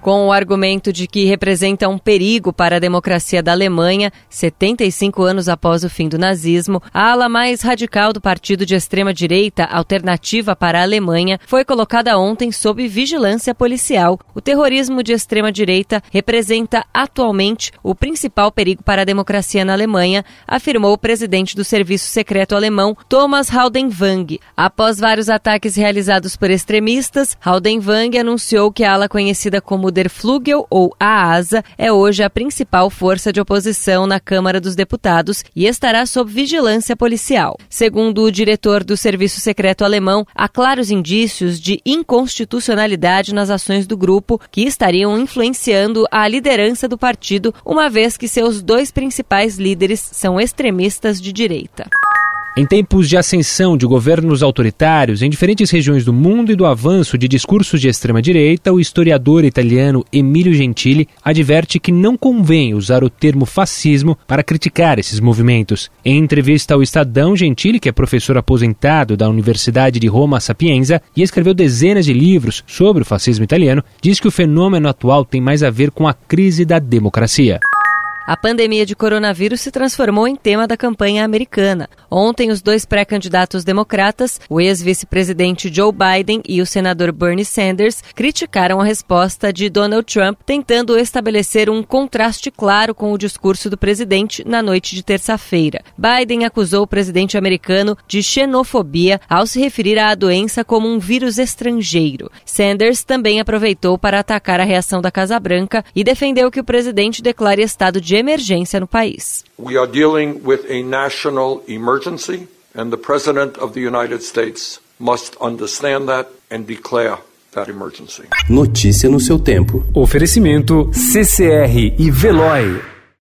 Com o argumento de que representa um perigo para a democracia da Alemanha, 75 anos após o fim do nazismo, a ala mais radical do partido de extrema-direita Alternativa para a Alemanha foi colocada ontem sob vigilância policial. O terrorismo de extrema-direita representa atualmente o principal perigo para a democracia na Alemanha, afirmou o presidente do Serviço Secreto Alemão, Thomas Haldenwang. Após vários ataques realizados por extremistas, Haldenwang anunciou que a ala conhecida como Der Flügel, ou a ASA, é hoje a principal força de oposição na Câmara dos Deputados e estará sob vigilância policial. Segundo o diretor do Serviço Secreto Alemão, há claros indícios de inconstitucionalidade nas ações do grupo que estariam influenciando a liderança do partido, uma vez que seus dois principais líderes são extremistas de direita. Em tempos de ascensão de governos autoritários em diferentes regiões do mundo e do avanço de discursos de extrema-direita, o historiador italiano Emilio Gentili adverte que não convém usar o termo fascismo para criticar esses movimentos. Em entrevista ao Estadão, Gentili, que é professor aposentado da Universidade de Roma Sapienza e escreveu dezenas de livros sobre o fascismo italiano, diz que o fenômeno atual tem mais a ver com a crise da democracia. A pandemia de coronavírus se transformou em tema da campanha americana. Ontem, os dois pré-candidatos democratas, o ex-vice-presidente Joe Biden e o senador Bernie Sanders, criticaram a resposta de Donald Trump, tentando estabelecer um contraste claro com o discurso do presidente na noite de terça-feira. Biden acusou o presidente americano de xenofobia ao se referir à doença como um vírus estrangeiro. Sanders também aproveitou para atacar a reação da Casa Branca e defendeu que o presidente declare estado de emergência no país. We are dealing with a national emergency and the president of the United States must understand that and declare that emergency. Notícia no seu tempo. Oferecimento CCR e Veloy.